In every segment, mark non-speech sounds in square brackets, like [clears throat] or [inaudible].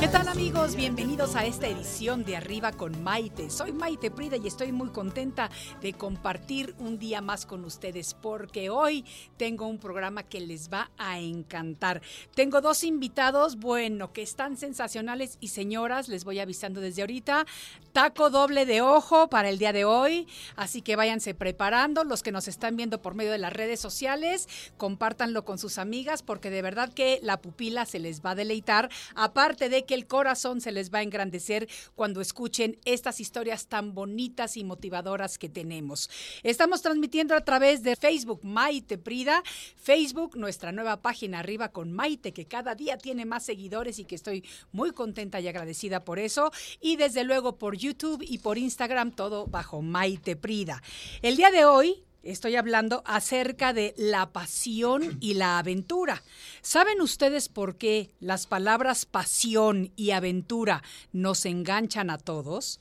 ¿Qué tal amigos? Bienvenidos a esta edición de Arriba con Maite. Soy Maite Prida y estoy muy contenta de compartir un día más con ustedes porque hoy tengo un programa que les va a encantar. Tengo dos invitados, bueno, que están sensacionales y señoras, les voy avisando desde ahorita, taco doble de ojo para el día de hoy, así que váyanse preparando. Los que nos están viendo por medio de las redes sociales, compártanlo con sus amigas porque de verdad que la pupila se les va a deleitar. Aparte de que el corazón se les va a engrandecer cuando escuchen estas historias tan bonitas y motivadoras que tenemos. Estamos transmitiendo a través de Facebook Maite Prida, Facebook, nuestra nueva página arriba con Maite, que cada día tiene más seguidores y que estoy muy contenta y agradecida por eso. Y desde luego por YouTube y por Instagram, todo bajo Maite Prida. El día de hoy Estoy hablando acerca de la pasión y la aventura. ¿Saben ustedes por qué las palabras pasión y aventura nos enganchan a todos?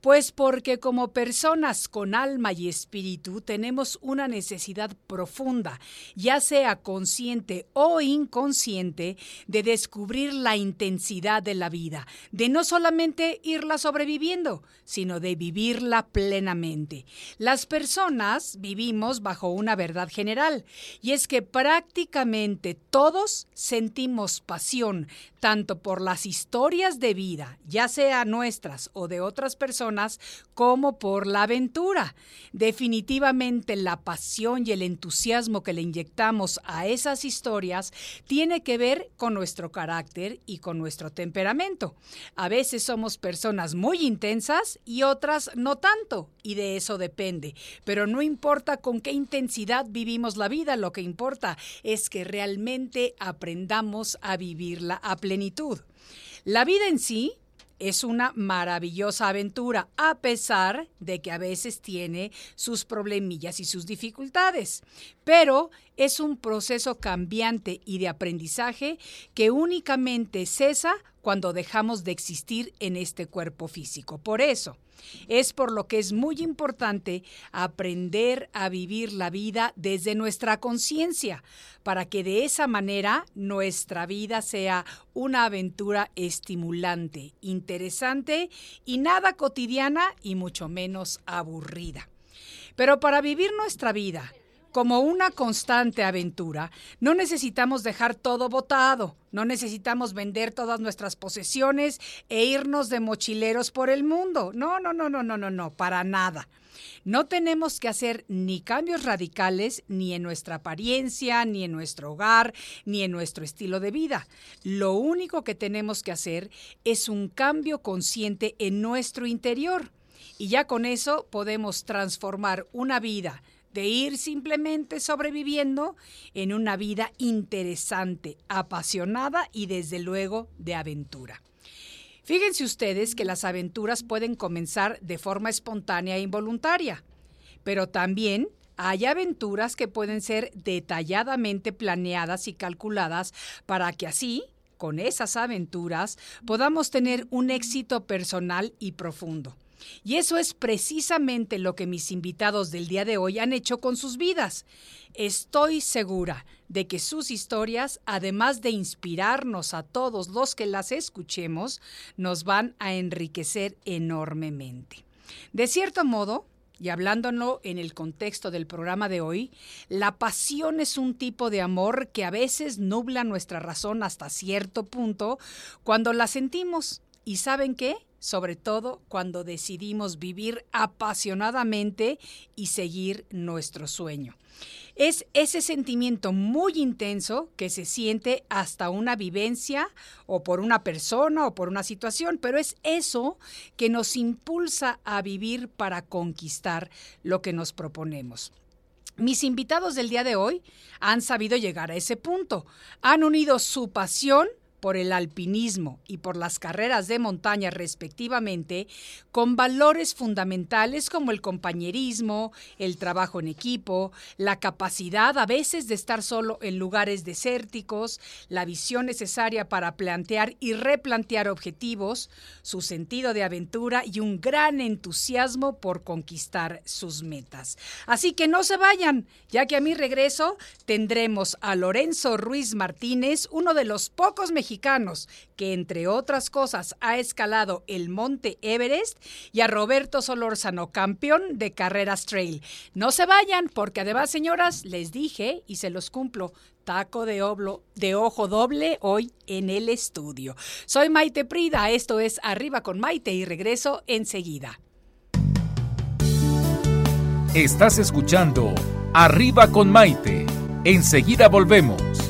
Pues porque como personas con alma y espíritu tenemos una necesidad profunda, ya sea consciente o inconsciente, de descubrir la intensidad de la vida, de no solamente irla sobreviviendo, sino de vivirla plenamente. Las personas vivimos bajo una verdad general, y es que prácticamente todos sentimos pasión, tanto por las historias de vida, ya sea nuestras o de otras personas, como por la aventura. Definitivamente la pasión y el entusiasmo que le inyectamos a esas historias tiene que ver con nuestro carácter y con nuestro temperamento. A veces somos personas muy intensas y otras no tanto, y de eso depende. Pero no importa con qué intensidad vivimos la vida, lo que importa es que realmente aprendamos a vivirla a plenitud. La vida en sí es una maravillosa aventura, a pesar de que a veces tiene sus problemillas y sus dificultades. Pero es un proceso cambiante y de aprendizaje que únicamente cesa cuando dejamos de existir en este cuerpo físico. Por eso, es por lo que es muy importante aprender a vivir la vida desde nuestra conciencia, para que de esa manera nuestra vida sea una aventura estimulante, interesante y nada cotidiana y mucho menos aburrida. Pero para vivir nuestra vida como una constante aventura, no necesitamos dejar todo botado, no necesitamos vender todas nuestras posesiones e irnos de mochileros por el mundo. No, no, no, no, no, no, no, para nada. No tenemos que hacer ni cambios radicales ni en nuestra apariencia, ni en nuestro hogar, ni en nuestro estilo de vida. Lo único que tenemos que hacer es un cambio consciente en nuestro interior. Y ya con eso podemos transformar una vida de ir simplemente sobreviviendo en una vida interesante, apasionada y desde luego de aventura. Fíjense ustedes que las aventuras pueden comenzar de forma espontánea e involuntaria, pero también hay aventuras que pueden ser detalladamente planeadas y calculadas para que así, con esas aventuras, podamos tener un éxito personal y profundo. Y eso es precisamente lo que mis invitados del día de hoy han hecho con sus vidas. Estoy segura de que sus historias, además de inspirarnos a todos los que las escuchemos, nos van a enriquecer enormemente. De cierto modo, y hablándolo en el contexto del programa de hoy, la pasión es un tipo de amor que a veces nubla nuestra razón hasta cierto punto cuando la sentimos. ¿Y saben qué? Sobre todo cuando decidimos vivir apasionadamente y seguir nuestro sueño. Es ese sentimiento muy intenso que se siente hasta una vivencia o por una persona o por una situación, pero es eso que nos impulsa a vivir para conquistar lo que nos proponemos. Mis invitados del día de hoy han sabido llegar a ese punto. Han unido su pasión por el alpinismo y por las carreras de montaña respectivamente, con valores fundamentales como el compañerismo, el trabajo en equipo, la capacidad a veces de estar solo en lugares desérticos, la visión necesaria para plantear y replantear objetivos, su sentido de aventura y un gran entusiasmo por conquistar sus metas. Así que no se vayan, ya que a mi regreso tendremos a Lorenzo Ruiz Martínez, uno de los pocos mexicanos mexicanos, que entre otras cosas ha escalado el Monte Everest, y a Roberto Solórzano, campeón de carreras trail. No se vayan, porque además, señoras, les dije y se los cumplo, taco de, oblo, de ojo doble hoy en el estudio. Soy Maite Prida, esto es Arriba con Maite y regreso enseguida. Estás escuchando Arriba con Maite. Enseguida volvemos.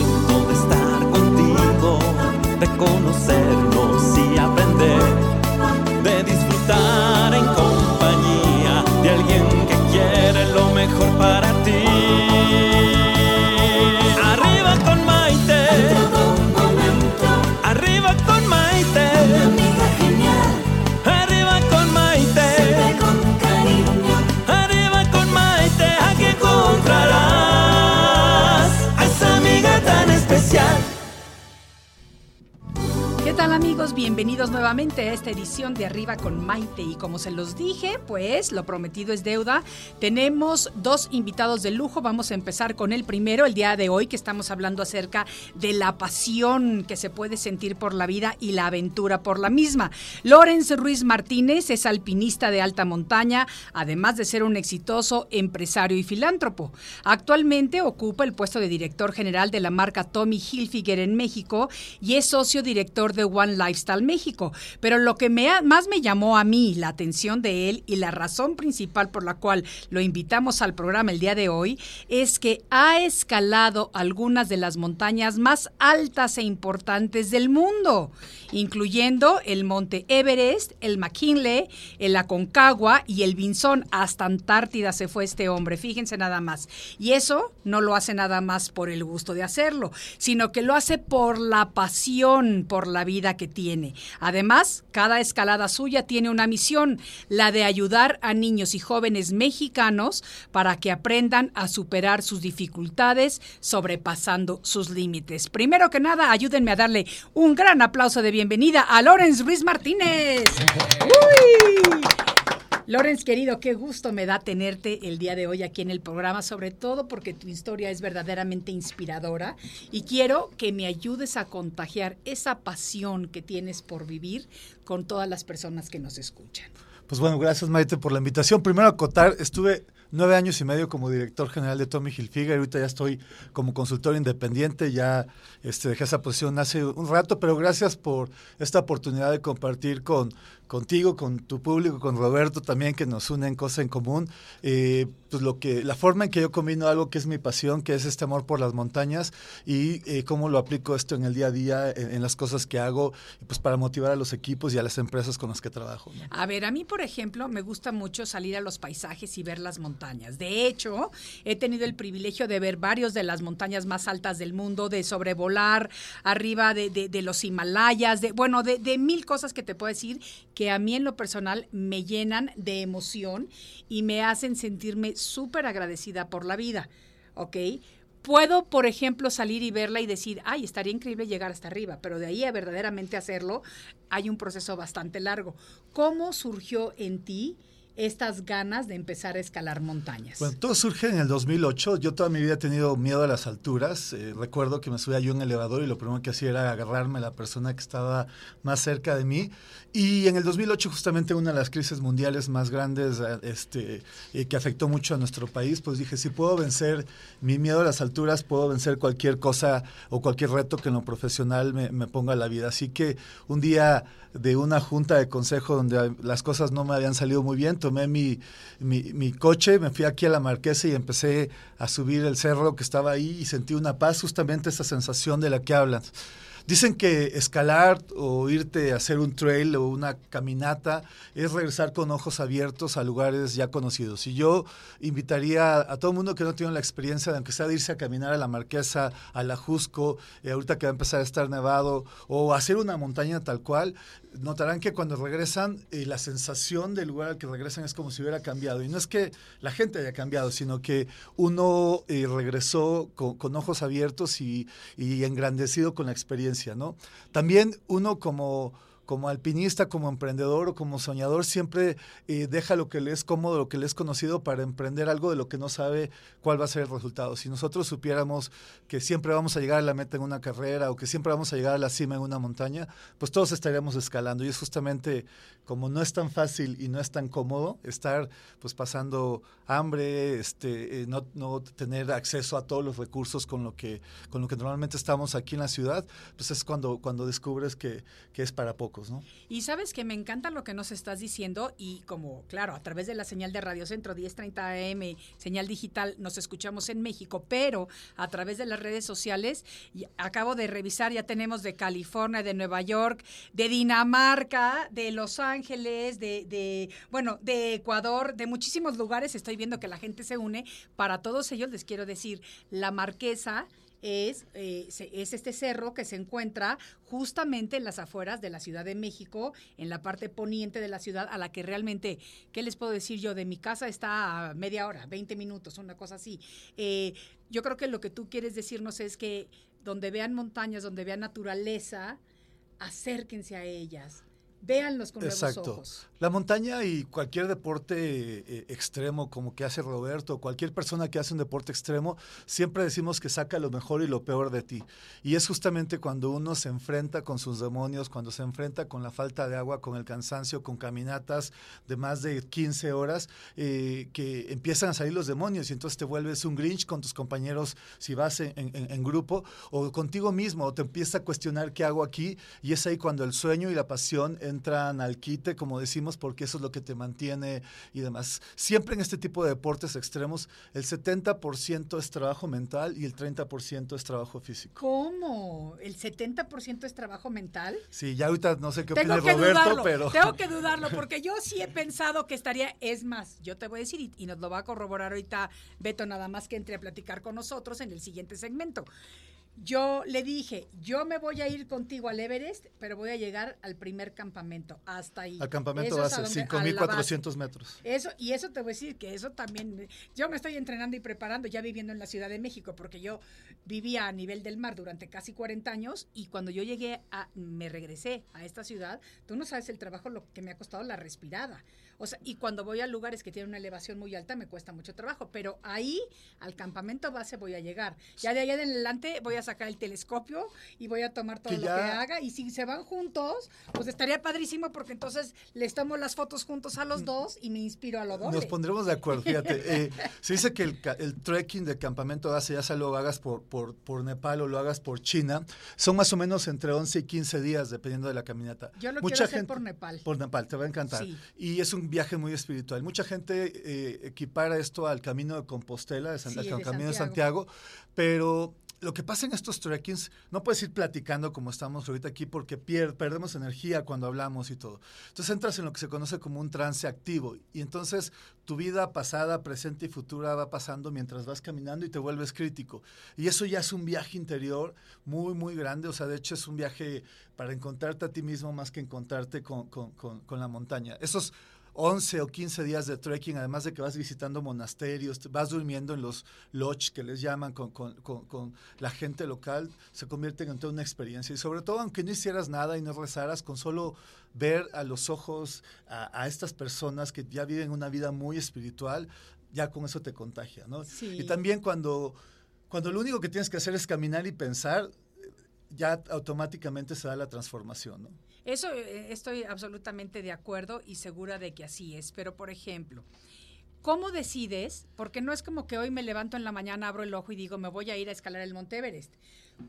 nuevamente esta edición de Arriba con Maite y como se los dije, pues lo prometido es deuda. Tenemos dos invitados de lujo. Vamos a empezar con el primero el día de hoy que estamos hablando acerca de la pasión que se puede sentir por la vida y la aventura por la misma. Lorenz Ruiz Martínez es alpinista de alta montaña, además de ser un exitoso empresario y filántropo. Actualmente ocupa el puesto de director general de la marca Tommy Hilfiger en México y es socio director de One Lifestyle México. Pero lo que me ha- más me llamó a mí la atención de él y la razón principal por la cual lo invitamos al programa el día de hoy es que ha escalado algunas de las montañas más altas e importantes del mundo, incluyendo el Monte Everest, el McKinley, el Aconcagua y el Vinson. Hasta Antártida se fue este hombre, fíjense nada más. Y eso no lo hace nada más por el gusto de hacerlo, sino que lo hace por la pasión por la vida que tiene. Además, cada escalada suya tiene una misión, la de ayudar a niños y jóvenes mexicanos para que aprendan a superar sus dificultades sobrepasando sus límites. Primero que nada, ayúdenme a darle un gran aplauso de bienvenida a Lorenz Ruiz Martínez. ¡Uy! Lorenz, querido, qué gusto me da tenerte el día de hoy aquí en el programa, sobre todo porque tu historia es verdaderamente inspiradora y quiero que me ayudes a contagiar esa pasión que tienes por vivir con todas las personas que nos escuchan. Pues bueno, gracias Maite por la invitación. Primero acotar, estuve nueve años y medio como director general de Tommy Hilfiger, ahorita ya estoy como consultor independiente, ya este, dejé esa posición hace un rato, pero gracias por esta oportunidad de compartir con contigo, con tu público, con Roberto también, que nos unen cosas en común. Eh, pues lo que, la forma en que yo combino algo que es mi pasión, que es este amor por las montañas, y eh, cómo lo aplico esto en el día a día, en, las cosas que hago, pues para motivar a los equipos y a las empresas con las que trabajo. A ver, a mí, por ejemplo, me gusta mucho salir a los paisajes y ver las montañas. De hecho, he tenido el privilegio de ver varios de las montañas más altas del mundo, de sobrevolar arriba de, de, de los Himalayas, de, bueno, de, de mil cosas que te puedo decir que a mí en lo personal me llenan de emoción y me hacen sentirme súper agradecida por la vida, ¿ok? Puedo, por ejemplo, salir y verla y decir, ay, estaría increíble llegar hasta arriba, pero de ahí a verdaderamente hacerlo hay un proceso bastante largo. ¿Cómo surgió en ti estas ganas de empezar a escalar montañas? Bueno, todo surge en el 2008. Yo toda mi vida he tenido miedo a las alturas. Eh, recuerdo que me subía yo en un elevador y lo primero que hacía era agarrarme a la persona que estaba más cerca de mí. Y en el 2008, justamente una de las crisis mundiales más grandes eh, este, eh, que afectó mucho a nuestro país, pues dije, si puedo vencer mi miedo a las alturas, puedo vencer cualquier cosa o cualquier reto que en lo profesional me, me ponga a la vida. Así que un día de una junta de consejo donde las cosas no me habían salido muy bien, tomé mi, mi, coche, me fui aquí a la Marquesa y empecé a subir el cerro que estaba ahí y sentí una paz, justamente esa sensación de la que hablan. Dicen que escalar o irte a hacer un trail o una caminata es regresar con ojos abiertos a lugares ya conocidos. Y yo invitaría a todo mundo que no tiene la experiencia de aunque sea de irse a caminar a la Marquesa, a la Jusco, eh, ahorita que va a empezar a estar nevado, o hacer una montaña tal cual, notarán que cuando regresan, eh, la sensación del lugar al que regresan es como si hubiera cambiado. Y no es que la gente haya cambiado, sino que uno eh, regresó con, ojos abiertos y, y engrandecido con la experiencia, ¿no? También uno como como alpinista, como emprendedor o como soñador, siempre eh, deja lo que le es cómodo, lo que le es conocido para emprender algo de lo que no sabe cuál va a ser el resultado. Si nosotros supiéramos que siempre vamos a llegar a la meta en una carrera o que siempre vamos a llegar a la cima en una montaña, pues todos estaríamos escalando. Y es justamente como no es tan fácil y no es tan cómodo estar pues pasando hambre, este, eh, no, no tener acceso a todos los recursos con lo que, con lo que normalmente estamos aquí en la ciudad, pues es cuando, cuando descubres que, que es para poco. ¿no? Y sabes que me encanta lo que nos estás diciendo y como, claro, a través de la señal de Radio Centro 1030 AM, señal digital, nos escuchamos en México, pero a través de las redes sociales, acabo de revisar, ya tenemos de California, de Nueva York, de Dinamarca, de Los Ángeles, de, de bueno, de Ecuador, de muchísimos lugares, estoy viendo que la gente se une. Para todos ellos les quiero decir, la marquesa es, eh, es este cerro que se encuentra justamente en las afueras de la Ciudad de México, en la parte poniente de la ciudad, a la que realmente, ¿qué les puedo decir yo? De mi casa está a media hora, 20 minutos, una cosa así. Eh, yo creo que lo que tú quieres decirnos es que donde vean montañas, donde vean naturaleza, acérquense a ellas véanlos con Exacto. nuevos ojos. La montaña y cualquier deporte eh, extremo como que hace Roberto, cualquier persona que hace un deporte extremo, siempre decimos que saca lo mejor y lo peor de ti. Y es justamente cuando uno se enfrenta con sus demonios, cuando se enfrenta con la falta de agua, con el cansancio, con caminatas de más de 15 horas, eh, que empiezan a salir los demonios y entonces te vuelves un Grinch con tus compañeros si vas en, en, en grupo o contigo mismo, o te empieza a cuestionar qué hago aquí y es ahí cuando el sueño y la pasión entran al quite, como decimos, porque eso es lo que te mantiene y demás. Siempre en este tipo de deportes extremos, el 70% es trabajo mental y el 30% es trabajo físico. ¿Cómo? ¿El 70% es trabajo mental? Sí, ya ahorita no sé qué opina Roberto, pero... Tengo que dudarlo, porque yo sí he pensado que estaría, es más, yo te voy a decir, y, y nos lo va a corroborar ahorita Beto, nada más que entre a platicar con nosotros en el siguiente segmento yo le dije, yo me voy a ir contigo al Everest, pero voy a llegar al primer campamento, hasta ahí. Al campamento base, 5.400 metros. Eso, y eso te voy a decir que eso también, yo me estoy entrenando y preparando ya viviendo en la Ciudad de México, porque yo vivía a nivel del mar durante casi 40 años y cuando yo llegué a, me regresé a esta ciudad, tú no sabes el trabajo lo que me ha costado la respirada. O sea, y cuando voy a lugares que tienen una elevación muy alta me cuesta mucho trabajo, pero ahí al campamento base voy a llegar. Ya de allá en adelante voy a sacar el telescopio y voy a tomar todo lo que haga y si se van juntos, pues estaría padrísimo porque entonces les tomo las fotos juntos a los mm. dos y me inspiro a lo doble. Nos pondremos de acuerdo, fíjate. [laughs] Eh, se dice que el, trekking de campamento base, ya sea lo hagas por, por, por Nepal o lo hagas por China, son más o menos entre 11 y 15 días dependiendo de la caminata. Yo lo quiero hacer por Nepal. Por Nepal, te va a encantar. Y es un viaje muy espiritual. Mucha gente eh, equipara esto al camino de Compostela, de al camino de Santiago, pero lo que pasa en estos trekkings, no puedes ir platicando como estamos ahorita aquí porque perdemos energía cuando hablamos y todo. Entonces entras en lo que se conoce como un trance activo y entonces tu vida pasada, presente y futura va pasando mientras vas caminando y te vuelves crítico. Y eso ya es un viaje interior muy, muy grande. O sea, de hecho es un viaje para encontrarte a ti mismo más que encontrarte con, con, con, con la montaña. Esos 11 o 15 días de trekking, además de que vas visitando monasterios, vas durmiendo en los lodge que les llaman con, con, con, la gente local, se convierte en toda una experiencia. Y sobre todo, aunque no hicieras nada y no rezaras, con solo ver a los ojos a, a estas personas que ya viven una vida muy espiritual, ya con eso te contagia, ¿no? Y también cuando, cuando lo único que tienes que hacer es caminar y pensar, ya automáticamente se da la transformación, ¿no? Eso eh, estoy absolutamente de acuerdo y segura de que así es. Pero, por ejemplo, ¿cómo decides? Porque no es como que hoy me levanto en la mañana, abro el ojo y digo, me voy a ir a escalar el Monte Everest.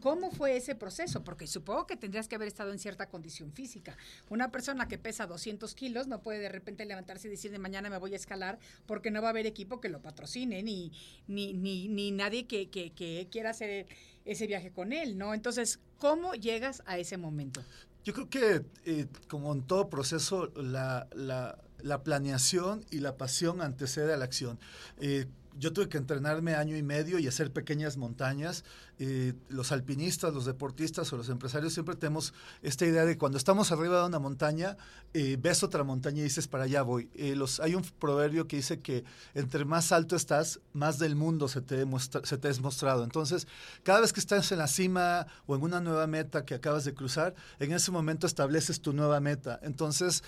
¿Cómo fue ese proceso? Porque supongo que tendrías que haber estado en cierta condición física. Una persona que pesa 200 kilos no puede de repente levantarse y decir de mañana me voy a escalar porque no va a haber equipo que lo patrocine ni, ni, ni, ni nadie que, que, que quiera hacer ese viaje con él, ¿no? Entonces, ¿cómo llegas a ese momento? Yo creo que, eh, como en todo proceso, la, la, la, planeación y la pasión antecede a la acción. Eh, yo tuve que entrenarme año y medio y hacer pequeñas montañas. Eh, los alpinistas, los deportistas o los empresarios siempre tenemos esta idea de cuando estamos arriba de una montaña, eh, ves otra montaña y dices, para allá voy. Eh, los, hay un proverbio que dice que entre más alto estás, más del mundo se te, se te es mostrado. Entonces, cada vez que estás en la cima o en una nueva meta que acabas de cruzar, en ese momento estableces tu nueva meta. Entonces,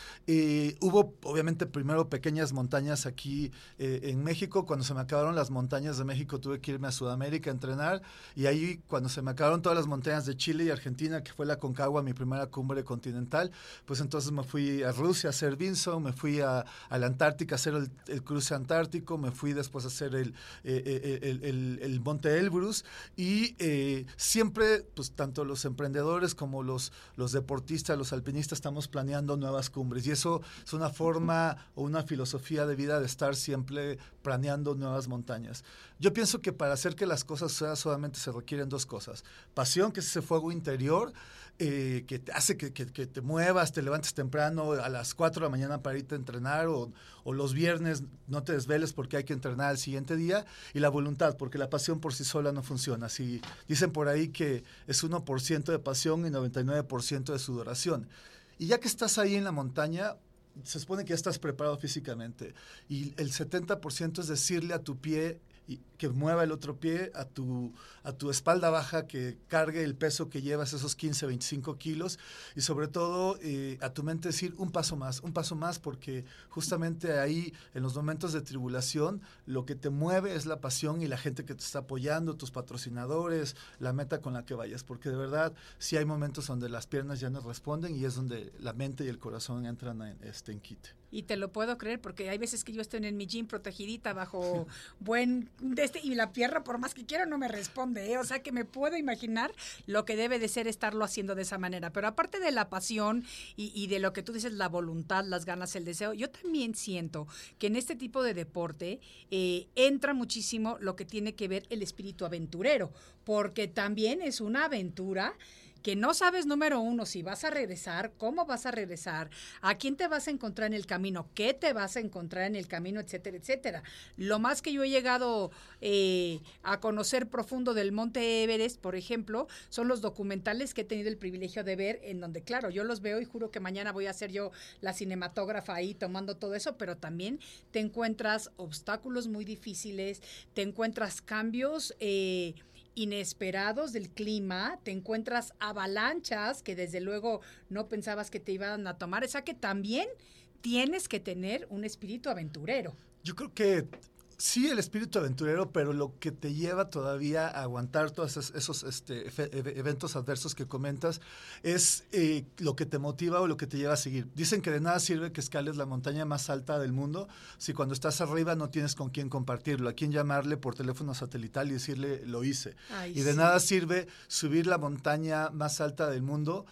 hubo obviamente primero pequeñas montañas aquí en México. Cuando se me acabaron las montañas de México, tuve que irme a Sudamérica a entrenar y ahí cuando se me acabaron todas las montañas de Chile y Argentina, que fue la Concagua, mi primera cumbre continental, pues entonces me fui a Rusia a hacer Vinson, me fui a, la Antártica a hacer el, cruce antártico, me fui después a hacer el, eh, eh, el, el, Monte Elbrus y eh, siempre, pues tanto los emprendedores como los, los deportistas, los alpinistas, estamos planeando nuevas cumbres y eso es una forma o una filosofía de vida de estar siempre planeando nuevas montañas. Yo pienso que para hacer que las cosas sean solamente se requieren dos cosas. Pasión, que es ese fuego interior eh, que te hace que, te muevas, te levantes temprano a las 4 de la mañana para irte a entrenar o, los viernes no te desveles porque hay que entrenar al siguiente día. Y la voluntad, porque la pasión por sí sola no funciona. Si dicen por ahí que es 1% de pasión y 99% de sudoración. Y ya que estás ahí en la montaña, se supone que ya estás preparado físicamente y el 70% es decirle a tu pie y que mueva el otro pie a tu, a tu espalda baja, que cargue el peso que llevas, esos 15, 25 kilos, y sobre todo eh, a tu mente decir un paso más, un paso más, porque justamente ahí, en los momentos de tribulación, lo que te mueve es la pasión y la gente que te está apoyando, tus patrocinadores, la meta con la que vayas, porque de verdad sí hay momentos donde las piernas ya no responden y es donde la mente y el corazón entran en, este, en quite. Y te lo puedo creer, porque hay veces que yo estoy en mi gym protegidita bajo [laughs] buen este, y la pierna, por más que quiero, no me responde. ¿eh? O sea que me puedo imaginar lo que debe de ser estarlo haciendo de esa manera. Pero aparte de la pasión y, de lo que tú dices, la voluntad, las ganas, el deseo, yo también siento que en este tipo de deporte eh, entra muchísimo lo que tiene que ver el espíritu aventurero, porque también es una aventura que no sabes, número uno, si vas a regresar, cómo vas a regresar, a quién te vas a encontrar en el camino, qué te vas a encontrar en el camino, etcétera, etcétera. Lo más que yo he llegado eh, a conocer profundo del Monte Everest, por ejemplo, son los documentales que he tenido el privilegio de ver, en donde, claro, yo los veo y juro que mañana voy a ser yo la cinematógrafa ahí tomando todo eso, pero también te encuentras obstáculos muy difíciles, te encuentras cambios. Eh, inesperados del clima, te encuentras avalanchas que desde luego no pensabas que te iban a tomar, o sea que también tienes que tener un espíritu aventurero. Yo creo que Sí, el espíritu aventurero, pero lo que te lleva todavía a aguantar todos esos, este, eventos adversos que comentas es eh, lo que te motiva o lo que te lleva a seguir. Dicen que de nada sirve que escales la montaña más alta del mundo si cuando estás arriba no tienes con quién compartirlo, a quién llamarle por teléfono satelital y decirle lo hice. y de nada sirve subir la montaña más alta del mundo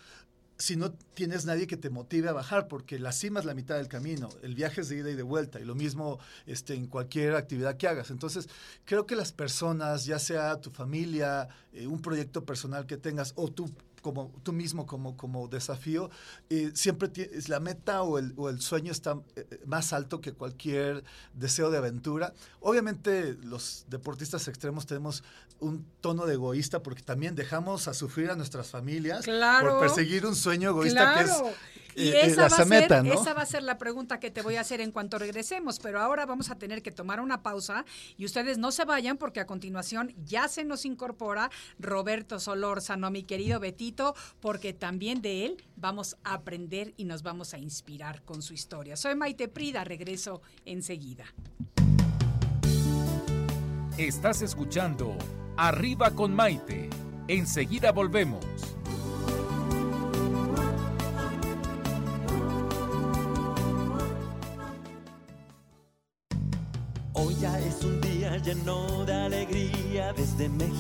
si no tienes nadie que te motive a bajar, porque la cima es la mitad del camino, el viaje es de ida y de vuelta, y lo mismo este, en cualquier actividad que hagas. Entonces, creo que las personas, ya sea tu familia, eh, un proyecto personal que tengas, o tú como tú mismo como, como desafío, eh, siempre es la meta o el, o el sueño está eh, más alto que cualquier deseo de aventura. Obviamente los deportistas extremos tenemos un tono de egoísta porque también dejamos a sufrir a nuestras familias por perseguir un sueño egoísta que es Y eh, esa, la va ser, ¿no? esa va a ser la pregunta que te voy a hacer en cuanto regresemos, pero ahora vamos a tener que tomar una pausa y ustedes no se vayan porque a continuación ya se nos incorpora Roberto Solórzano, mi querido Betito, porque también de él vamos a aprender y nos vamos a inspirar con su historia. Soy Maite Prida, regreso enseguida. Estás escuchando Arriba con Maite. Enseguida volvemos.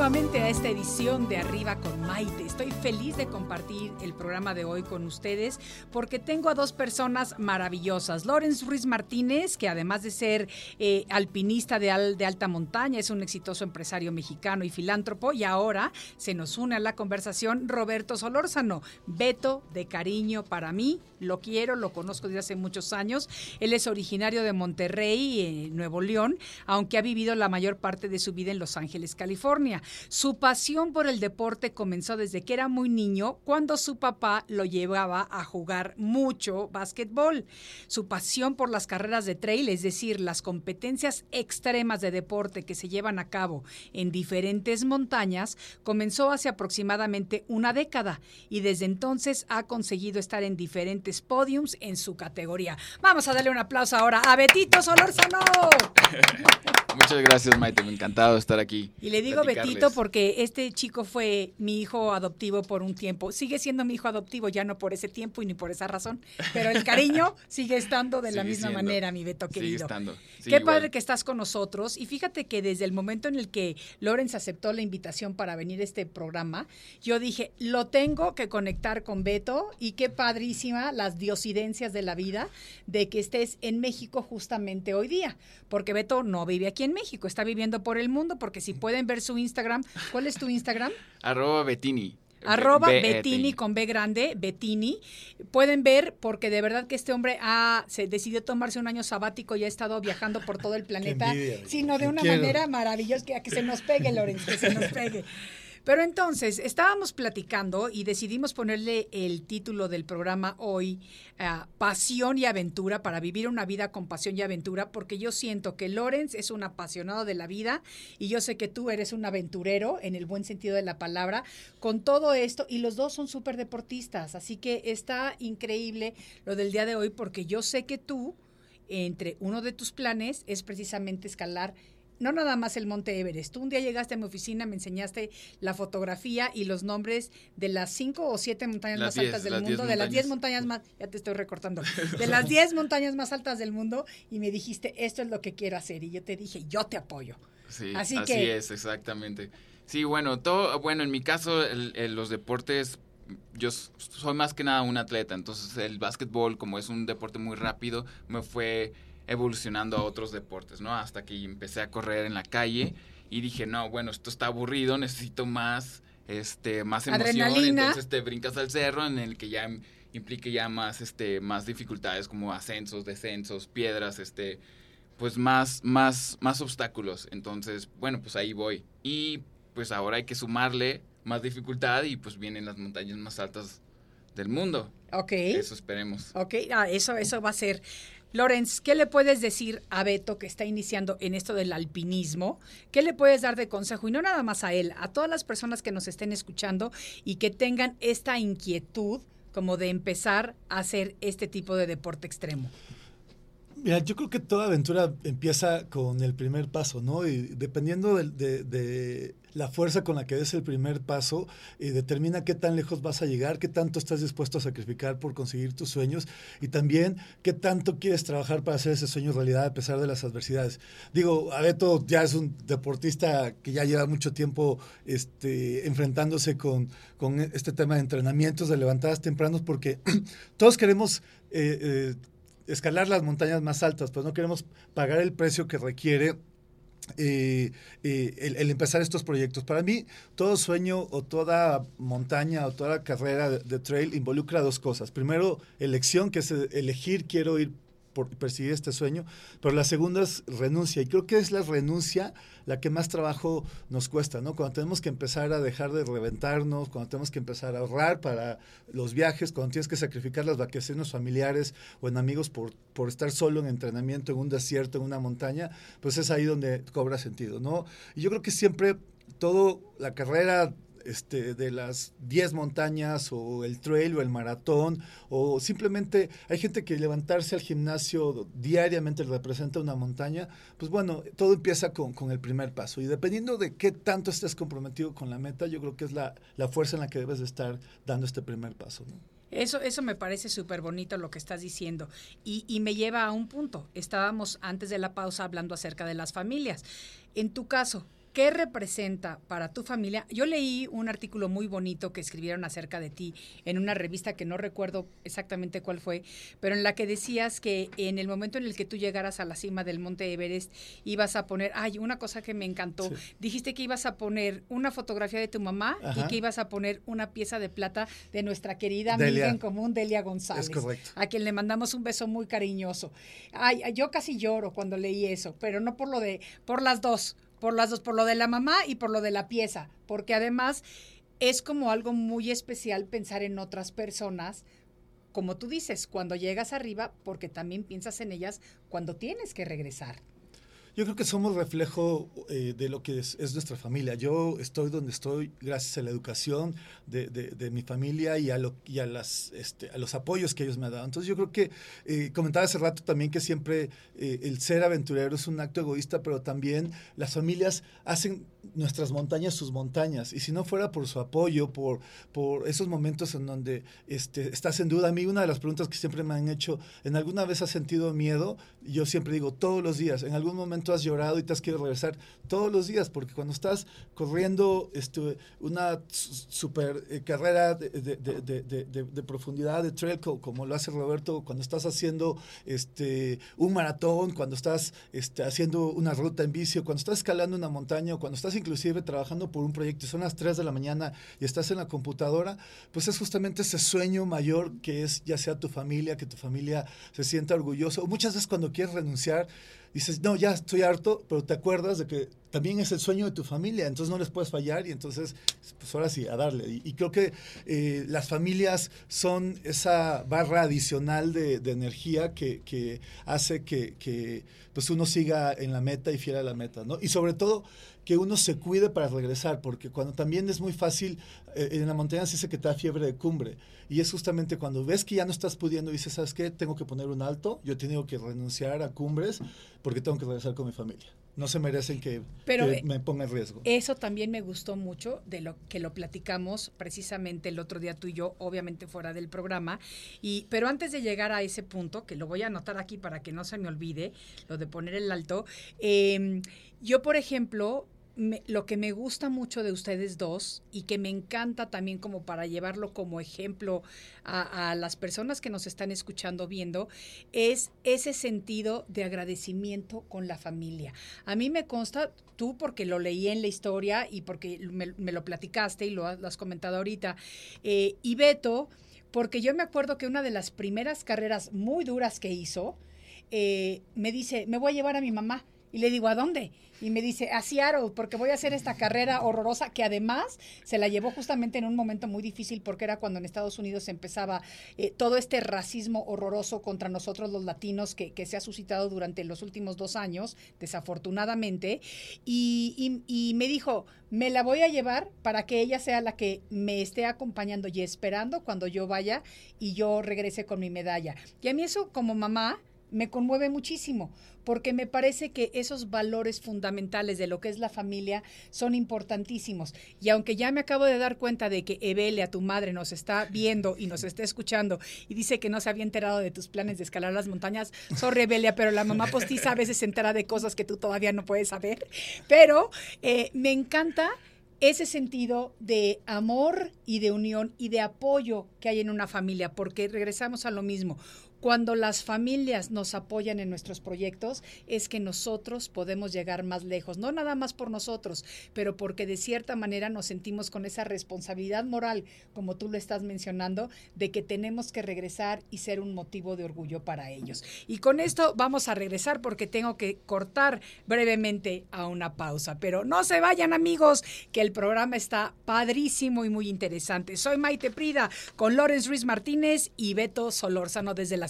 Nuevamente a esta edición de Arriba con Maite. Estoy feliz de compartir el programa de hoy con ustedes porque tengo a dos personas maravillosas. Lorenz Ruiz Martínez, que además de ser eh, alpinista de, al- de alta montaña, es un exitoso empresario mexicano y filántropo. Y ahora se nos une a la conversación Roberto Solórzano, Beto de cariño para mí. Lo quiero, lo conozco desde hace muchos años. Él es originario de Monterrey, eh, Nuevo León, aunque ha vivido la mayor parte de su vida en Los Ángeles, California. Su pasión por el deporte comenzó desde que era muy niño, cuando su papá lo llevaba a jugar mucho básquetbol. Su pasión por las carreras de trail, es decir, las competencias extremas de deporte que se llevan a cabo en diferentes montañas, comenzó hace aproximadamente una década y desde entonces ha conseguido estar en diferentes podiums en su categoría. Vamos a darle un aplauso ahora a Betito Solórzano. [laughs] Muchas gracias, Maite. Me encantado estar aquí. Y le digo. Betito porque este chico fue mi hijo adoptivo por un tiempo. Sigue siendo mi hijo adoptivo, ya no por ese tiempo y ni por esa razón, pero el cariño [laughs] sigue estando de la Sigue misma siendo. manera, mi Beto Sigue querido. estando. Sí, Qué igual. padre que estás con nosotros. Y fíjate que desde el momento en el que Lorenz aceptó la invitación para venir a este programa, yo dije, lo tengo que conectar con Beto y qué padrísima las diosidencias de la vida de que estés en México justamente hoy día. Porque Beto no vive aquí en México, está viviendo por el mundo, porque si pueden ver su Instagram, ¿cuál es tu Instagram? [laughs] Arroba Betini. Arroba B- Bettini con B grande, Bettini. Pueden ver, porque de verdad que este hombre ha, se decidió tomarse un año sabático y ha estado viajando por todo el [laughs] planeta, envidia, sino de una quiero. manera maravillosa, que, que se nos pegue, Lorenz, que se nos pegue. [laughs] Pero entonces, estábamos platicando y decidimos ponerle el título del programa hoy, ah, Pasión y Aventura, para vivir una vida con pasión y aventura, porque yo siento que Lorenz es un apasionado de la vida y yo sé que tú eres un aventurero, en el buen sentido de la palabra, con todo esto, y los dos son súper deportistas, así que está increíble lo del día de hoy, porque yo sé que tú, entre uno de tus planes, es precisamente escalar no nada más el Monte Everest. Tú un día llegaste a mi oficina, me enseñaste la fotografía y los nombres de las cinco o siete montañas Las más diez, altas del mundo, de las diez montañas. más, ya te estoy recortando, [laughs] de las diez montañas más altas del mundo y me dijiste, esto es lo que quiero hacer. Y yo te dije, yo te apoyo. Sí, Así así, que- es, exactamente. Sí, bueno, todo, bueno, en mi caso, el- el- los deportes, yo soy más que nada un atleta, entonces el básquetbol, como es un deporte muy rápido, me fue evolucionando a otros deportes, ¿no? Hasta que empecé a correr en la calle y dije, no, bueno, esto está aburrido, necesito más, este, más emoción. Adrenalina. Entonces te brincas al cerro en el que ya im- implique ya más, este, más dificultades como ascensos, descensos, piedras, este, pues más, más, más obstáculos. Entonces, bueno, pues ahí voy. Y pues ahora hay que sumarle más dificultad y pues vienen las montañas más altas del mundo. Ok. Eso esperemos. Ok, ah, eso, eso va a ser. Lorenz, ¿qué le puedes decir a Beto que está iniciando en esto del alpinismo? ¿Qué le puedes dar de consejo? Y no nada más a él, a todas las personas que nos estén escuchando y que tengan esta inquietud como de empezar a hacer este tipo de deporte extremo. Mira, yo creo que toda aventura empieza con el primer paso, ¿no? Y dependiendo de, de, la fuerza con la que des el primer paso, eh, determina qué tan lejos vas a llegar, qué tanto estás dispuesto a sacrificar por conseguir tus sueños y también qué tanto quieres trabajar para hacer ese sueño realidad a pesar de las adversidades. Digo, Abeto ya es un deportista que ya lleva mucho tiempo este, enfrentándose con, con este tema de entrenamientos, de levantadas tempranos, porque [clears throat] todos queremos... Eh, eh, escalar las montañas más altas, pues no queremos pagar el precio que requiere eh, eh, el, empezar estos proyectos. Para mí, todo sueño o toda montaña o toda carrera de, de, trail involucra dos cosas. Primero, elección, que es elegir, quiero ir por perseguir este sueño, pero la segunda es renuncia, y creo que es la renuncia la que más trabajo nos cuesta, ¿no? Cuando tenemos que empezar a dejar de reventarnos, cuando tenemos que empezar a ahorrar para los viajes, cuando tienes que sacrificar las vacaciones familiares o en amigos por, por estar solo en entrenamiento en un desierto, en una montaña, pues es ahí donde cobra sentido, ¿no? Y yo creo que siempre todo la carrera este, de las 10 montañas o el trail o el maratón o simplemente hay gente que levantarse al gimnasio diariamente representa una montaña, pues bueno, todo empieza con, con, el primer paso y dependiendo de qué tanto estés comprometido con la meta, yo creo que es la, la fuerza en la que debes de estar dando este primer paso. Eso, eso me parece súper bonito lo que estás diciendo. Y, y, me lleva a un punto. Estábamos antes de la pausa hablando acerca de las familias. En tu caso, ¿Qué representa para tu familia? Yo leí un artículo muy bonito que escribieron acerca de ti en una revista que no recuerdo exactamente cuál fue, pero en la que decías que en el momento en el que tú llegaras a la cima del Monte Everest ibas a poner, ay, una cosa que me encantó, dijiste que ibas a poner una fotografía de tu mamá y que ibas a poner una pieza de plata de nuestra querida amiga en común, Delia González, es correcto. a quien le mandamos un beso muy cariñoso. Ay, yo casi lloro cuando leí eso, pero no por lo de, por las dos por las dos, por lo de la mamá y por lo de la pieza, porque además es como algo muy especial pensar en otras personas, como tú dices, cuando llegas arriba, porque también piensas en ellas cuando tienes que regresar. Yo creo que somos reflejo eh, de lo que es, nuestra familia. Yo estoy donde estoy gracias a la educación de, mi familia y, a, lo, y este, a los apoyos que ellos me han dado. Entonces yo creo que eh, comentaba hace rato también que siempre eh, el ser aventurero es un acto egoísta, pero también las familias hacen nuestras montañas sus montañas. Y si no fuera por su apoyo, por, por esos momentos en donde este, estás en duda, a mí una de las preguntas que siempre me han hecho, ¿en alguna vez has sentido miedo? Yo siempre digo, todos los días, en algún momento has llorado y te has querido regresar, todos los días, porque cuando estás corriendo este, una super eh, carrera de, de, profundidad, de trail, como, lo hace Roberto, cuando estás haciendo este, un maratón, cuando estás haciendo una ruta en vicio, cuando estás escalando una montaña cuando estás inclusive trabajando por un proyecto y son las 3 de la mañana y estás en la computadora, pues es justamente ese sueño mayor que es ya sea tu familia, que tu familia se sienta orgulloso. Muchas veces cuando quieres renunciar, dices, no, ya estoy harto, pero te acuerdas de que también es el sueño de tu familia, entonces no les puedes fallar y entonces, pues ahora sí, a darle. Y, creo que eh, las familias son esa barra adicional de, energía que, que hace que, que, pues uno siga en la meta y fiel a la meta, ¿no? Y sobre todo que uno se cuide para regresar, porque cuando también es muy fácil, eh, en la montaña se dice que te da fiebre de cumbre, y es justamente cuando ves que ya no estás pudiendo, dices, ¿sabes qué? Tengo que poner un alto, yo he tenido que renunciar a cumbres porque tengo que regresar con mi familia. No se merecen que, eh, me ponga en riesgo. Eso también me gustó mucho de lo que lo platicamos precisamente el otro día tú y yo, obviamente fuera del programa. Y, pero antes de llegar a ese punto, que lo voy a anotar aquí para que no se me olvide, lo de poner el alto, eh, yo, por ejemplo, lo que me gusta mucho de ustedes dos y que me encanta también como para llevarlo como ejemplo a, las personas que nos están escuchando, viendo, es ese sentido de agradecimiento con la familia. A mí me consta, tú porque lo leí en la historia y porque me, lo platicaste y lo, has comentado ahorita, eh, y Beto, porque yo me acuerdo que una de las primeras carreras muy duras que hizo, eh, me dice, me voy a llevar a mi mamá. Y le digo, ¿a dónde? y me dice, a Seattle, porque voy a hacer esta carrera horrorosa, que además se la llevó justamente en un momento muy difícil, porque era cuando en Estados Unidos empezaba eh, todo este racismo horroroso contra nosotros los latinos que, se ha suscitado durante los últimos dos años, desafortunadamente, y, y me dijo, me la voy a llevar para que ella sea la que me esté acompañando y esperando cuando yo vaya y yo regrese con mi medalla. Y a mí eso como mamá, me conmueve muchísimo, porque me parece que esos valores fundamentales de lo que es la familia son importantísimos. Y aunque ya me acabo de dar cuenta de que Evelia, tu madre, nos está viendo y nos está escuchando y dice que no se había enterado de tus planes de escalar las montañas, sorry Evelia, pero la mamá postiza a veces se entera de cosas que tú todavía no puedes saber. Pero eh, me encanta ese sentido de amor y de unión y de apoyo que hay en una familia, porque regresamos a lo mismo. Cuando las familias nos apoyan en nuestros proyectos, es que nosotros podemos llegar más lejos, no nada más por nosotros, pero porque de cierta manera nos sentimos con esa responsabilidad moral, como tú lo estás mencionando, de que tenemos que regresar y ser un motivo de orgullo para ellos. Y con esto vamos a regresar porque tengo que cortar brevemente a una pausa, pero no se vayan amigos, que el programa está padrísimo y muy interesante. Soy Maite Prida con Lorenz Ruiz Martínez y Beto Solórzano desde la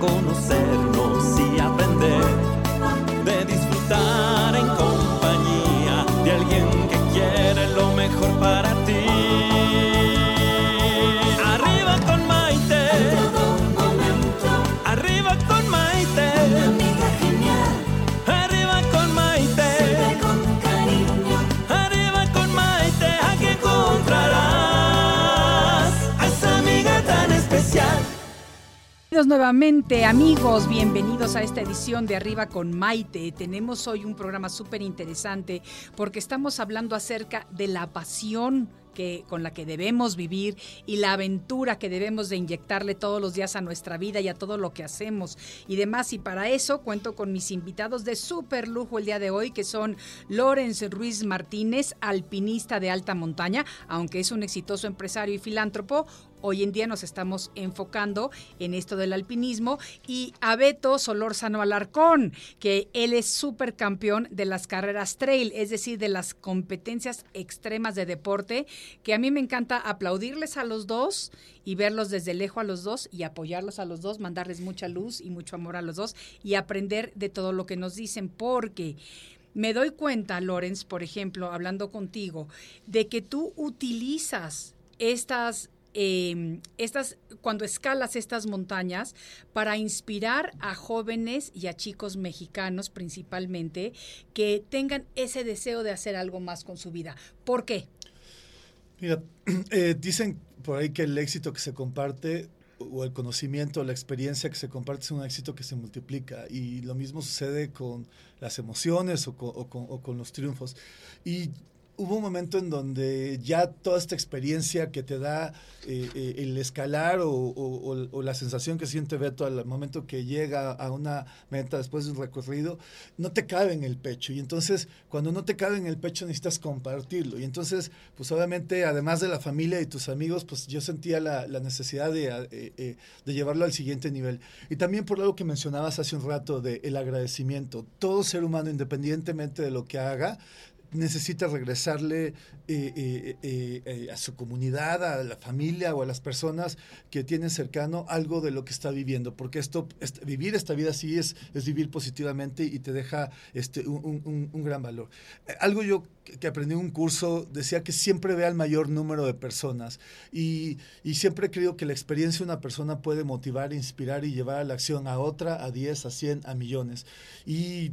de conocernos nuevamente, amigos, bienvenidos a esta edición de Arriba con Maite. Tenemos hoy un programa súper interesante porque estamos hablando acerca de la pasión que, con la que debemos vivir y la aventura que debemos de inyectarle todos los días a nuestra vida y a todo lo que hacemos y demás. Y para eso cuento con mis invitados de súper lujo el día de hoy, que son Lorenz Ruiz Martínez, alpinista de alta montaña, aunque es un exitoso empresario y filántropo, hoy en día nos estamos enfocando en esto del alpinismo y a Beto Solórzano Alarcón, que él es supercampeón de las carreras trail, es decir, de las competencias extremas de deporte, que a mí me encanta aplaudirles a los dos y verlos desde lejos a los dos y apoyarlos a los dos, mandarles mucha luz y mucho amor a los dos y aprender de todo lo que nos dicen, porque me doy cuenta, Lorenz, por ejemplo, hablando contigo, de que tú utilizas estas Em, estas, cuando escalas estas montañas para inspirar a jóvenes y a chicos mexicanos principalmente que tengan ese deseo de hacer algo más con su vida. ¿Por qué? Mira, [clears throat] eh, dicen por ahí que el éxito que se comparte o el conocimiento, la experiencia que se comparte es un éxito que se multiplica y lo mismo sucede con las emociones o con, o con los triunfos. Y hubo un momento en donde ya toda esta experiencia que te da eh, eh, el escalar o, la sensación que siente Beto al momento que llega a una meta después de un recorrido, no te cabe en el pecho. Y entonces, cuando no te cabe en el pecho, necesitas compartirlo. Y entonces, pues obviamente, además de la familia y tus amigos, pues yo sentía la, necesidad de, eh, de, llevarlo al siguiente nivel. Y también por algo que mencionabas hace un rato, de el agradecimiento. Todo ser humano, independientemente de lo que haga, necesita regresarle eh, eh, eh, a su comunidad, a la familia o a las personas que tienen cercano algo de lo que está viviendo, porque esto, vivir esta vida sí es, es vivir positivamente y te deja este, un, gran valor. algo yo que aprendí en un curso decía que siempre ve al mayor número de personas y, y siempre creo que la experiencia de una persona puede motivar, inspirar y llevar a la acción a otra, a 10, a 100, a millones. Y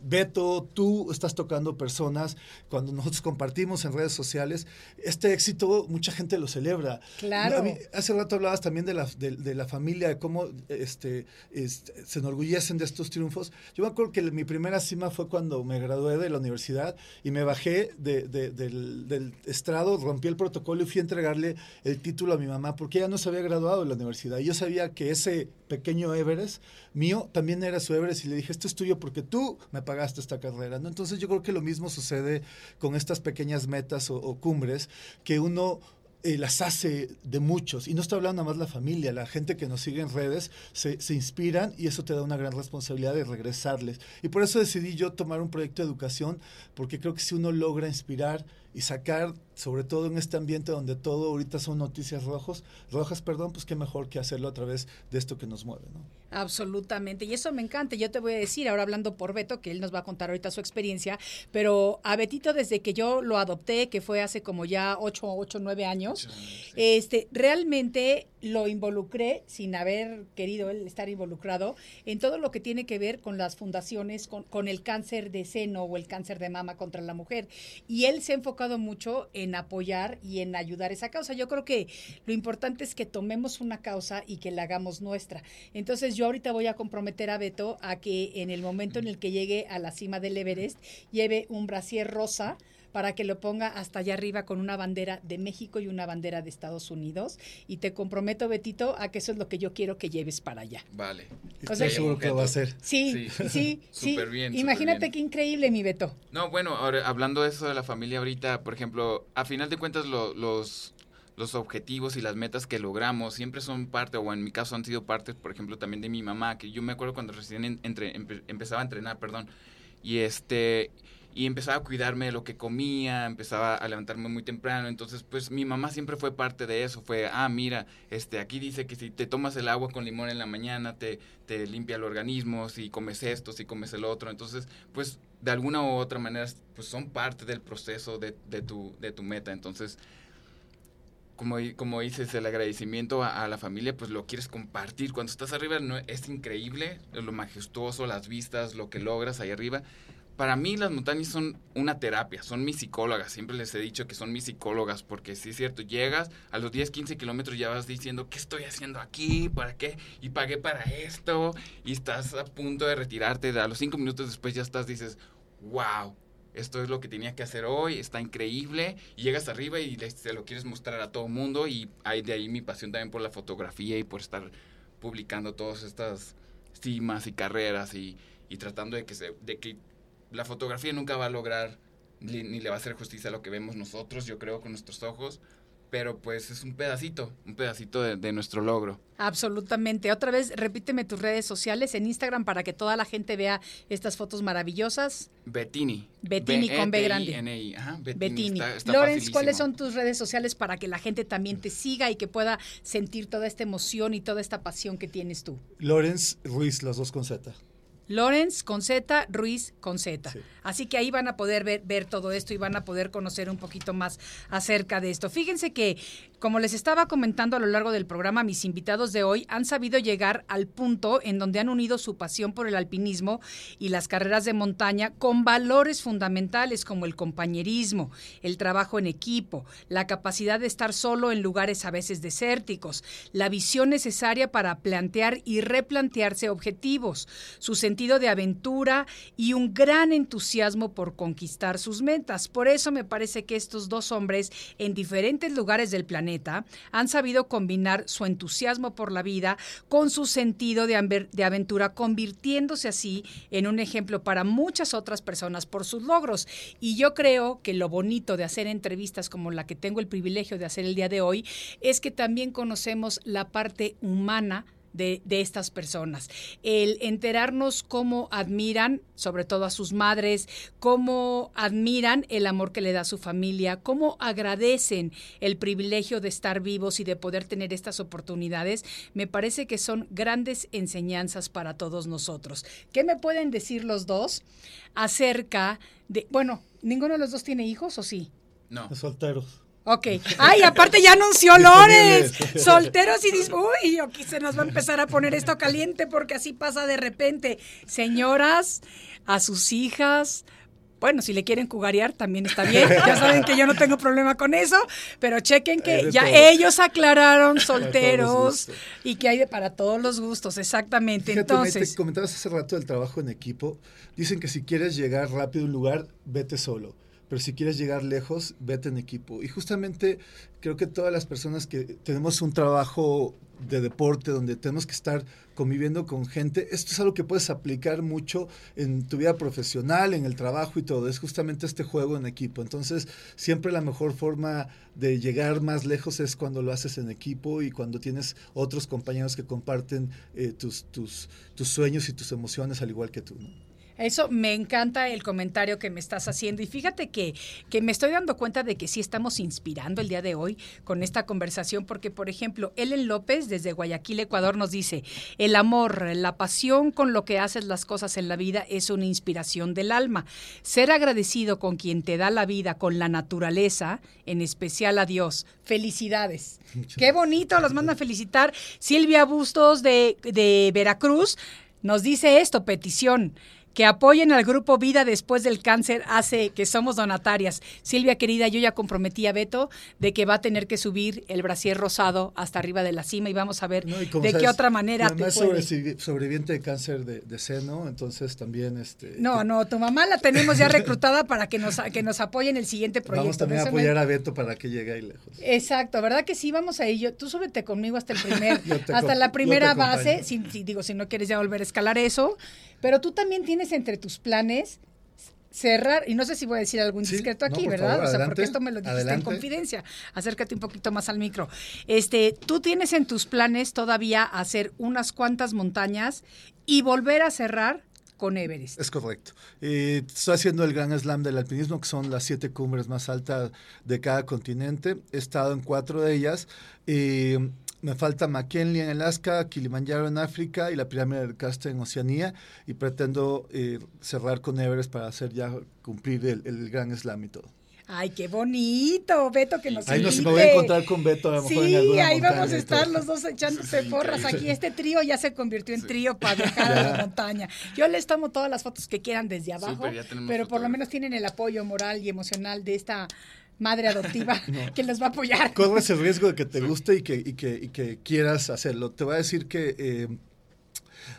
Beto, tú estás tocando personas, cuando nosotros compartimos en redes sociales, este éxito mucha gente lo celebra. Claro. hace rato hablabas también de la, de, la familia, de cómo este, este, se enorgullecen de estos triunfos. Yo me acuerdo que mi primera cima fue cuando me gradué de la universidad y me bajé del, del, estrado, rompí el protocolo y fui a entregarle el título a mi mamá porque ella no se había graduado de la universidad. Y yo sabía que ese pequeño Everest mío también era su Everest y le dije, esto es tuyo porque tú me pagaste esta carrera, ¿no? Entonces yo creo que lo mismo sucede con estas pequeñas metas o, cumbres que uno eh, las hace de muchos. Y no estoy hablando nada más la familia, la gente que nos sigue en redes se, se, inspiran y eso te da una gran responsabilidad de regresarles. Y por eso decidí yo tomar un proyecto de educación, porque creo que si uno logra inspirar y sacar, sobre todo en este ambiente donde todo ahorita son noticias rojos, rojas, perdón, pues qué mejor que hacerlo a través de esto que nos mueve, ¿no? Absolutamente, y eso me encanta. Yo te voy a decir, ahora hablando por Beto, que él nos va a contar ahorita su experiencia, pero a Betito desde que yo lo adopté, que fue hace como ya 8, 8, 9 años, este, realmente lo involucré, sin haber querido él estar involucrado, en todo lo que tiene que ver con las fundaciones, con, con el cáncer de seno o el cáncer de mama contra la mujer. Y él se ha enfocado mucho en apoyar y en ayudar esa causa. Yo creo que lo importante es que tomemos una causa y que la hagamos nuestra. Entonces yo ahorita voy a comprometer a Beto a que en el momento en el que llegue a la cima del Everest, lleve un brasier rosa para que lo ponga hasta allá arriba con una bandera de México y una bandera de Estados Unidos. Y te comprometo, Betito, a que eso es lo que yo quiero que lleves para allá. Vale. O sea, seguro que lo va a hacer. Sí, sí, sí. [laughs] bien. Imagínate bien. qué increíble, mi Beto. No, bueno, ahora, hablando de eso de la familia ahorita, por ejemplo, a final de cuentas lo, los los objetivos y las metas que logramos siempre son parte, o en mi caso han sido parte, por ejemplo, también de mi mamá, que yo me acuerdo cuando recién entre, empe, empezaba a entrenar, perdón, y este y empezaba a cuidarme de lo que comía, empezaba a levantarme muy temprano, entonces pues mi mamá siempre fue parte de eso, fue, ah, mira, este aquí dice que si te tomas el agua con limón en la mañana te, te limpia el organismo, si comes esto, si comes el otro, entonces pues de alguna u otra manera pues son parte del proceso de, de tu, de tu meta, entonces como, como dices, el agradecimiento a, la familia, pues lo quieres compartir. Cuando estás arriba no, es increíble, lo majestuoso, las vistas, lo que logras ahí arriba. Para mí las montañas son una terapia, son mis psicólogas. Siempre les he dicho que son mis psicólogas, porque sí es cierto, llegas a los 10, 15 kilómetros ya vas diciendo, ¿qué estoy haciendo aquí? ¿Para qué? Y pagué para esto. Y estás a punto de retirarte. A los 5 minutos después ya estás, dices, wow, esto es lo que tenía que hacer hoy, está increíble, y llegas arriba y le, se lo quieres mostrar a todo el mundo, y hay de ahí mi pasión también por la fotografía y por estar publicando todas estas cimas y carreras y, y tratando de que, se, de que la fotografía nunca va a lograr ni, ni le va a hacer justicia a lo que vemos nosotros, yo creo, con nuestros ojos, pero pues es un pedacito, un pedacito de, de, nuestro logro. Absolutamente. Otra vez, repíteme tus redes sociales en Instagram para que toda la gente vea estas fotos maravillosas. Bettini. Bettini con B grande. -N Ajá, Bettini. Bettini. Está, está Lorenz, ¿cuáles son tus redes sociales para que la gente también te siga y que pueda sentir toda esta emoción y toda esta pasión que tienes tú? Lorenz Ruiz, las dos con Z. Lorenz con Z, Ruiz con Z. Sí. Así que ahí van a poder ver, ver, todo esto y van a poder conocer un poquito más acerca de esto. Fíjense que, como les estaba comentando a lo largo del programa, mis invitados de hoy han sabido llegar al punto en donde han unido su pasión por el alpinismo y las carreras de montaña con valores fundamentales como el compañerismo, el trabajo en equipo, la capacidad de estar solo en lugares a veces desérticos, la visión necesaria para plantear y replantearse objetivos, su sentido de aventura y un gran entusiasmo por conquistar sus metas. Por eso me parece que estos dos hombres en diferentes lugares del planeta han sabido combinar su entusiasmo por la vida con su sentido de, aventura, convirtiéndose así en un ejemplo para muchas otras personas por sus logros. Y yo creo que lo bonito de hacer entrevistas como la que tengo el privilegio de hacer el día de hoy es que también conocemos la parte humana de, de, estas personas. El enterarnos cómo admiran, sobre todo a sus madres, cómo admiran el amor que le da su familia, cómo agradecen el privilegio de estar vivos y de poder tener estas oportunidades, me parece que son grandes enseñanzas para todos nosotros. ¿Qué me pueden decir los dos acerca de, bueno, ninguno de los dos tiene hijos o sí? No. Los solteros. Ok. Ay, aparte ya anunció [laughs] Lores. Solteros y dice, uy, aquí se nos va a empezar a poner esto caliente porque así pasa de repente. Señoras, a sus hijas, bueno, si le quieren jugarear también está bien. Ya saben que yo no tengo problema con eso, pero chequen que ya todo. ellos aclararon [laughs] solteros y que hay de para todos los gustos, exactamente. Fíjate, Entonces, te comentabas hace rato del trabajo en equipo. Dicen que si quieres llegar rápido a un lugar, vete solo pero si quieres llegar lejos, vete en equipo. Y justamente creo que todas las personas que tenemos un trabajo de deporte donde tenemos que estar conviviendo con gente, esto es algo que puedes aplicar mucho en tu vida profesional, en el trabajo y todo, es justamente este juego en equipo. Entonces, siempre la mejor forma de llegar más lejos es cuando lo haces en equipo y cuando tienes otros compañeros que comparten eh, tus, tus, tus sueños y tus emociones al igual que tú. Eso me encanta el comentario que me estás haciendo. Y fíjate que, que me estoy dando cuenta de que sí estamos inspirando el día de hoy con esta conversación, porque, por ejemplo, Ellen López, desde Guayaquil, Ecuador, nos dice: el amor, la pasión con lo que haces las cosas en la vida es una inspiración del alma. Ser agradecido con quien te da la vida, con la naturaleza, en especial a Dios. Felicidades. Qué bonito, los manda a felicitar. Silvia Bustos de, de Veracruz nos dice esto, petición que apoyen al grupo Vida después del cáncer hace que somos donatarias. Silvia querida, yo ya comprometí a Beto de que va a tener que subir el brasier rosado hasta arriba de la cima y vamos a ver de qué otra manera te puede. sobreviviente de cáncer de, seno, entonces también este No, no, tu mamá la tenemos ya reclutada para que nos que nos apoye en el siguiente proyecto. Vamos también a apoyar a Beto para que llegue ahí lejos. Exacto, ¿verdad que sí? Vamos a ello. Tú súbete conmigo hasta el primer [laughs] hasta la primera base, si, digo si no quieres ya volver a escalar eso, pero tú también tienes entre tus planes cerrar, y no sé si voy a decir algún discreto aquí, ¿verdad? o sea, porque esto me lo dijiste en confidencia. Acércate un poquito más al micro. Este, tú tienes en tus planes todavía hacer unas cuantas montañas y volver a cerrar con Everest. Es correcto. Eh, estoy haciendo el Gran Slam del alpinismo, que son las siete cumbres más altas de cada continente. He estado en cuatro de ellas. Eh, me falta McKinley en Alaska, Kilimanjaro en África y la pirámide del Castor en Oceanía y pretendo eh, cerrar con Everest para hacer ya cumplir el, gran slam y todo. Ay, qué bonito, Beto, que nos Ahí nos me voy a encontrar con Beto a lo mejor Sí, ahí vamos a estar los dos echándose porras aquí. Este trío ya se convirtió en trío para viajar a la [laughs] montaña. Yo les tomo todas las fotos que quieran desde abajo, pero por lo menos tienen el apoyo moral y emocional de esta madre adoptiva [laughs] que los va a apoyar. Corres el riesgo de que te guste y que, y que, y que quieras hacerlo. Te voy a decir que eh,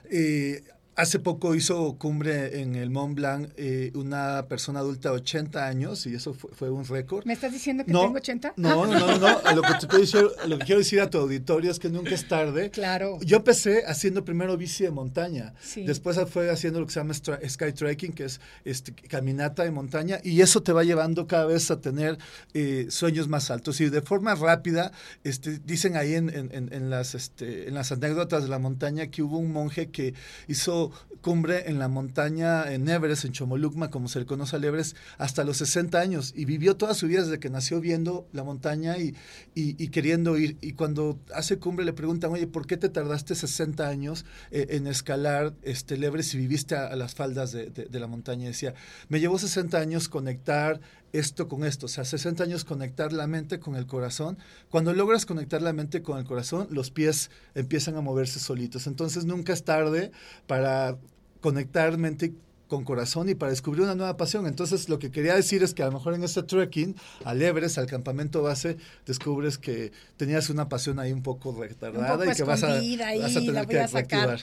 eh, Hace poco hizo cumbre en el Mont Blanc eh, una persona adulta de 80 años y eso fue, un récord. ¿Me estás diciendo que tengo 80? No, no, no, no. Lo, que te lo que quiero decir a tu auditorio es que nunca es tarde. Claro. Yo empecé haciendo primero bici de montaña. Después fue haciendo lo que se llama sky trekking, que es este, caminata de montaña. Y eso te va llevando cada vez a tener eh, sueños más altos. Y de forma rápida, este, dicen ahí en, en, en, las, este, en las anécdotas de la montaña que hubo un monje que hizo cumbre en la montaña en Everest, en Chomolungma, como se le conoce al Everest, hasta los 60 años y vivió toda su vida desde que nació viendo la montaña y, y, queriendo ir. Y cuando hace cumbre le preguntan, oye, ¿por qué te tardaste 60 años eh, en escalar este, el Everest y viviste a, las faldas de, la montaña? Decía, me llevó 60 años conectar esto con esto, o sea, 60 años conectar la mente con el corazón. Cuando logras conectar la mente con el corazón, los pies empiezan a moverse solitos. Entonces nunca es tarde para conectar mente con corazón y para descubrir una nueva pasión. Entonces, lo que quería decir es que a lo mejor en este trekking, al Everest, al campamento base, descubres que tenías una pasión ahí un poco retardada y que vas a, vas a tener que reactivar.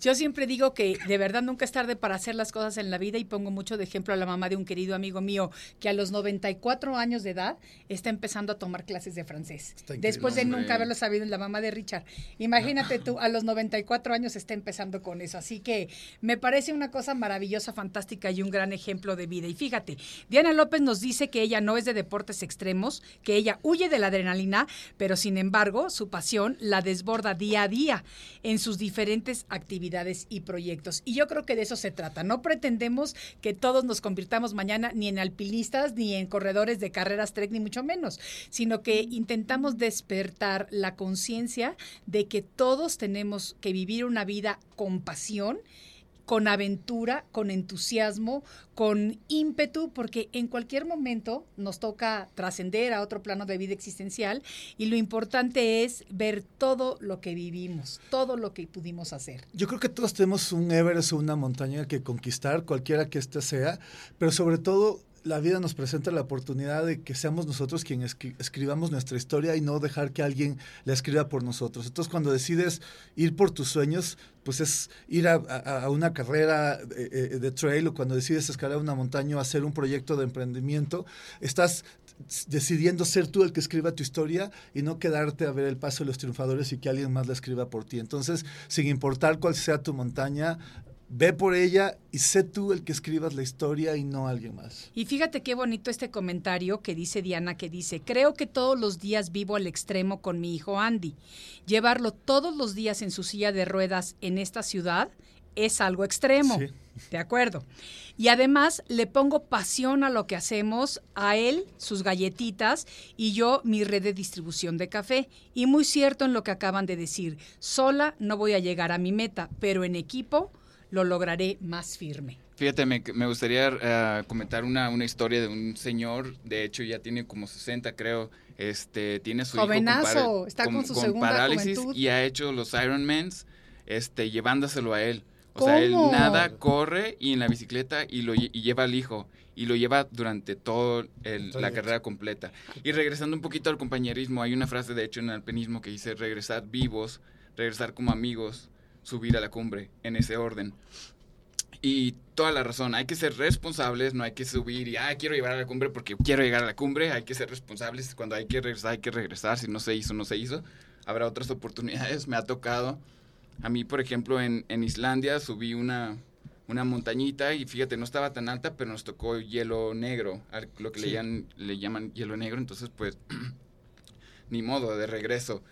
Yo siempre digo que de verdad nunca es tarde para hacer las cosas en la vida y pongo mucho de ejemplo a la mamá de un querido amigo mío que a los 94 años de edad está empezando a tomar clases de francés. Después de nunca haberlo sabido en la mamá de Richard. Imagínate tú, a los 94 años está empezando con eso. Así que me parece una cosa maravillosa, fantástica y un gran ejemplo de vida. Y fíjate, Diana López nos dice que ella no es de deportes extremos, que ella huye de la adrenalina, pero sin embargo su pasión la desborda día a día en sus diferentes actividades y proyectos. Y yo creo que de eso se trata. No pretendemos que todos nos convirtamos mañana ni en alpinistas, ni en corredores de carreras trek, ni mucho menos, sino que intentamos despertar la conciencia de que todos tenemos que vivir una vida con pasión con aventura, con entusiasmo, con ímpetu, porque en cualquier momento nos toca trascender a otro plano de vida existencial y lo importante es ver todo lo que vivimos, todo lo que pudimos hacer. Yo creo que todos tenemos un Everest o una montaña que conquistar, cualquiera que ésta sea, pero sobre todo la vida nos presenta la oportunidad de que seamos nosotros quienes escribamos nuestra historia y no dejar que alguien la escriba por nosotros. Entonces, cuando decides ir por tus sueños, pues es ir a, una carrera eh, eh, de trail o cuando decides escalar una montaña o hacer un proyecto de emprendimiento, estás decidiendo ser tú el que escriba tu historia y no quedarte a ver el paso de los triunfadores y que alguien más la escriba por ti. Entonces, sin importar cuál sea tu montaña, Ve por ella y sé tú el que escribas la historia y no alguien más. Y fíjate qué bonito este comentario que dice Diana, que dice, creo que todos los días vivo al extremo con mi hijo Andy. Llevarlo todos los días en su silla de ruedas en esta ciudad es algo extremo. De acuerdo. Y además le pongo pasión a lo que hacemos, a él sus galletitas y yo mi red de distribución de café. Y muy cierto en lo que acaban de decir, sola no voy a llegar a mi meta, pero en equipo lo lograré más firme. Fíjate, me, gustaría eh, comentar una, una, historia de un señor, de hecho ya tiene como 60 creo, este, tiene su Jovenazo, está con, su segunda parálisis y ha hecho los Ironmans este, llevándoselo a él. O sea, él nada, corre y en la bicicleta y, lo, y lleva al hijo y lo lleva durante toda la carrera completa. Y regresando un poquito al compañerismo, hay una frase de hecho en el alpinismo que dice regresar vivos, regresar como amigos, subir a la cumbre en ese orden. Y toda la razón, hay que ser responsables, no hay que subir y, ah, quiero llegar a la cumbre porque quiero llegar a la cumbre, hay que ser responsables, cuando hay que regresar, hay que regresar, si no se hizo, no se hizo. Habrá otras oportunidades, me ha tocado. A mí, por ejemplo, en, en Islandia subí una, una montañita y fíjate, no estaba tan alta, pero nos tocó hielo negro, lo que le, llaman, le llaman hielo negro, entonces pues, [clears throat] ni modo, de regreso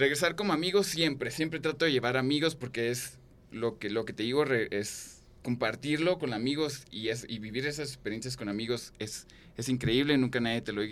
regresar como amigos siempre, siempre trato de llevar amigos porque es lo que, lo que te digo, es compartirlo con amigos y, es, y vivir esas experiencias con amigos es, es increíble, nunca nadie te, lo,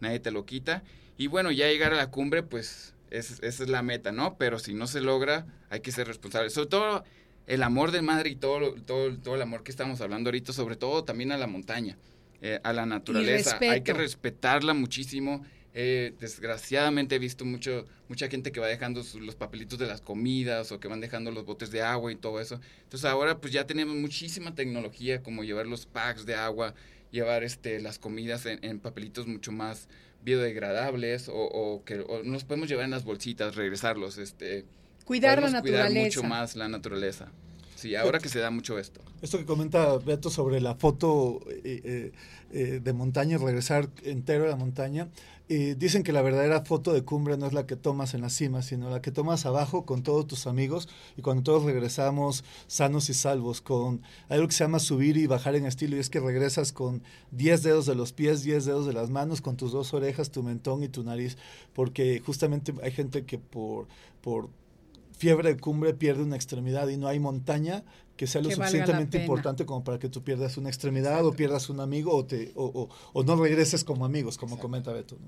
nadie te lo quita. Y bueno, ya llegar a la cumbre, pues esa es la meta, ¿no? Pero si no se logra, hay que ser responsable. Sobre todo el amor de madre y todo, todo, todo el amor que estamos hablando ahorita, sobre todo también a la montaña, eh, a la naturaleza. Hay que respetarla muchísimo eh, desgraciadamente he visto mucho, mucha gente que va dejando los papelitos de las comidas o que van dejando los botes de agua y todo eso. Entonces ahora pues ya tenemos muchísima tecnología como llevar los packs de agua, llevar este, las comidas en, papelitos mucho más biodegradables o, que nos podemos llevar en las bolsitas, regresarlos. Este, cuidar la naturaleza. Cuidar mucho más la naturaleza. Sí, ahora que se da mucho esto. Esto que comenta Beto sobre la foto eh, eh, de montaña, regresar entero a la montaña, dicen que la verdadera foto de cumbre no es la que tomas en la cima, sino la que tomas abajo con todos tus amigos y cuando todos regresamos sanos y salvos, con algo que se llama subir y bajar en estilo, y es que regresas con 10 dedos de los pies, 10 dedos de las manos, con tus dos orejas, tu mentón y tu nariz, porque justamente hay gente que por, por fiebre de cumbre pierde una extremidad y no hay montaña que sea lo suficientemente importante como para que tú pierdas una extremidad o pierdas un amigo o, te, o, o, no regreses como amigos, como comenta Beto.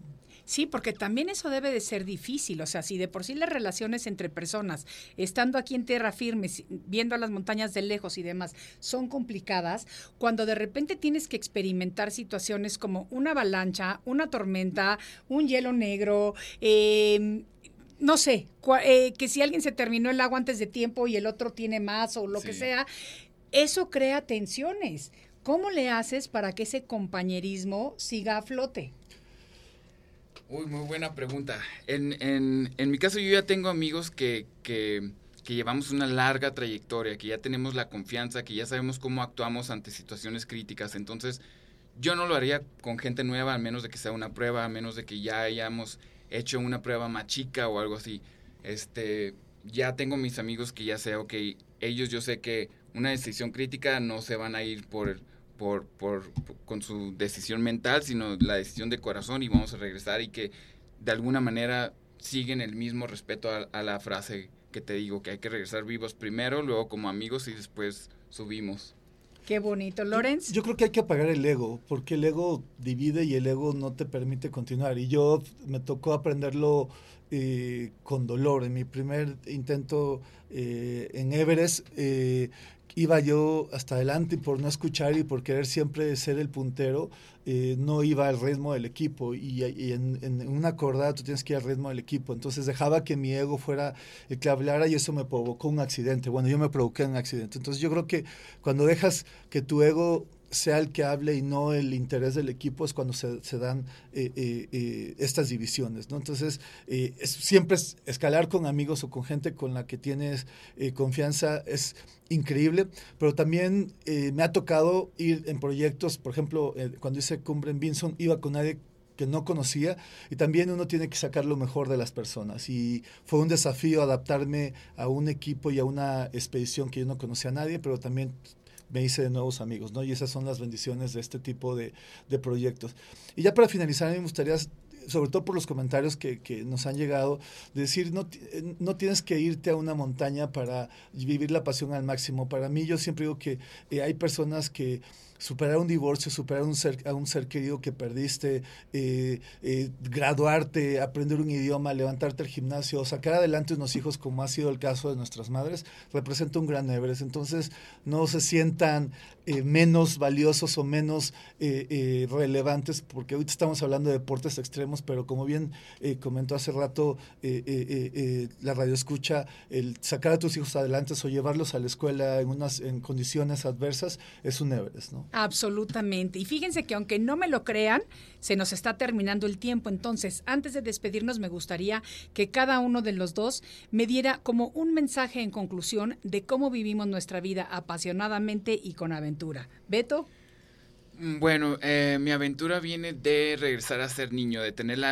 Sí, porque también eso debe de ser difícil. O sea, si de por sí las relaciones entre personas, estando aquí en tierra firme, viendo a las montañas de lejos y demás, son complicadas, cuando de repente tienes que experimentar situaciones como una avalancha, una tormenta, un hielo negro, eh, no sé, eh, que si alguien se terminó el agua antes de tiempo y el otro tiene más o lo que sea, eso crea tensiones. ¿Cómo le haces para que ese compañerismo siga a flote? Uy, muy buena pregunta. En, en, en mi caso yo ya tengo amigos que, que, que, llevamos una larga trayectoria, que ya tenemos la confianza, que ya sabemos cómo actuamos ante situaciones críticas. Entonces, yo no lo haría con gente nueva, a menos de que sea una prueba, a menos de que ya hayamos hecho una prueba más chica o algo así. Este, ya tengo mis amigos que ya sé, ok, ellos yo sé que una decisión crítica no se van a ir por, por, por, con su decisión mental, sino la decisión de corazón y vamos a regresar y que de alguna manera siguen el mismo respeto a, a la frase que te digo, que hay que regresar vivos primero, luego como amigos y después subimos. Qué bonito. Lorenz. Yo, creo que hay que apagar el ego, porque el ego divide y el ego no te permite continuar. Y yo me tocó aprenderlo eh, con dolor. En mi primer intento eh, en Everest, eh, iba yo hasta adelante por no escuchar y por querer siempre ser el puntero, eh, no iba al ritmo del equipo y, en, una acordada tú tienes que ir al ritmo del equipo. Entonces dejaba que mi ego fuera el que hablara y eso me provocó un accidente. Bueno, yo me provoqué un accidente. Entonces yo creo que cuando dejas que tu ego sea el que hable y no el interés del equipo es cuando se, dan eh, eh, eh, estas divisiones, ¿no? Entonces, siempre es escalar con amigos o con gente con la que tienes confianza es increíble, pero también me ha tocado ir en proyectos, por ejemplo, cuando hice Cumbre en Vinson, iba con nadie que no conocía y también uno tiene que sacar lo mejor de las personas y fue un desafío adaptarme a un equipo y a una expedición que yo no conocía a nadie, pero también me hice de nuevos amigos, ¿no? Y esas son las bendiciones de este tipo de, de proyectos. Y ya para finalizar, me gustaría sobre todo por los comentarios que, que, nos han llegado, decir, no, no tienes que irte a una montaña para vivir la pasión al máximo. Para mí, yo siempre digo que eh, hay personas que superar un divorcio, superar un ser, a un ser querido que perdiste, eh, eh, graduarte, aprender un idioma, levantarte al gimnasio, sacar adelante unos hijos como ha sido el caso de nuestras madres, representa un gran Everest. Entonces no se sientan eh, menos valiosos o menos relevantes, porque ahorita estamos hablando de deportes extremos, pero como bien comentó hace rato la radio escucha, el sacar a tus hijos adelante o llevarlos a la escuela en, unas, en condiciones adversas es un Everest, ¿no? Absolutamente. Y fíjense que aunque no me lo crean, se nos está terminando el tiempo. Entonces, antes de despedirnos, me gustaría que cada uno de los dos me diera como un mensaje en conclusión de cómo vivimos nuestra vida apasionadamente y con aventura. Beto. Mm, bueno, eh, mi aventura viene de regresar a ser niño, de tener la,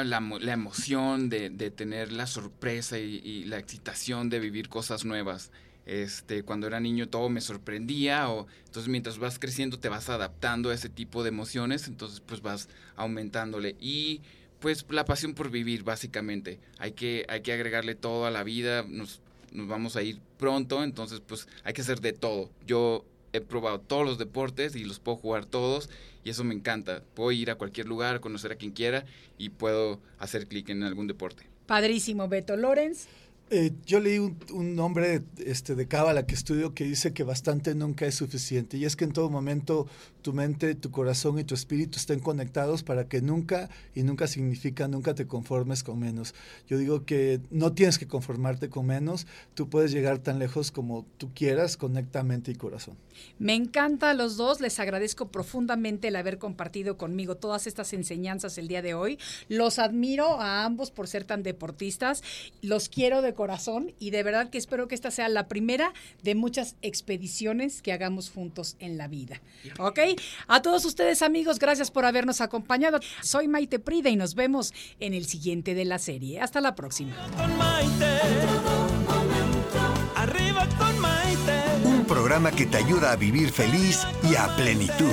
emoción, de, tener la sorpresa y, la excitación de vivir cosas nuevas. Este, cuando era niño todo me sorprendía, o entonces mientras vas creciendo te vas adaptando a ese tipo de emociones, entonces pues vas aumentándole. Y pues la pasión por vivir, básicamente. Hay que, hay que agregarle todo a la vida, nos, nos vamos a ir pronto, entonces pues hay que hacer de todo. Yo he probado todos los deportes y los puedo jugar todos y eso me encanta. Puedo ir a cualquier lugar, conocer a quien quiera y puedo hacer clic en algún deporte. Padrísimo, Beto Lorenz. Eh, yo leí un, un, nombre este, de Cábala que estudio que dice que bastante nunca es suficiente. Y es que en todo momento tu mente, tu corazón y tu espíritu estén conectados para que nunca, y nunca significa nunca te conformes con menos. Yo digo que no tienes que conformarte con menos, tú puedes llegar tan lejos como tú quieras, conecta mente y corazón. Me encanta a los dos, les agradezco profundamente el haber compartido conmigo todas estas enseñanzas el día de hoy. Los admiro a ambos por ser tan deportistas, los quiero de corazón y de verdad que espero que esta sea la primera de muchas expediciones que hagamos juntos en la vida. A todos ustedes amigos, gracias por habernos acompañado. Soy Maite Prida y nos vemos en el siguiente de la serie. Hasta la próxima. Un programa que te ayuda a vivir feliz y a plenitud.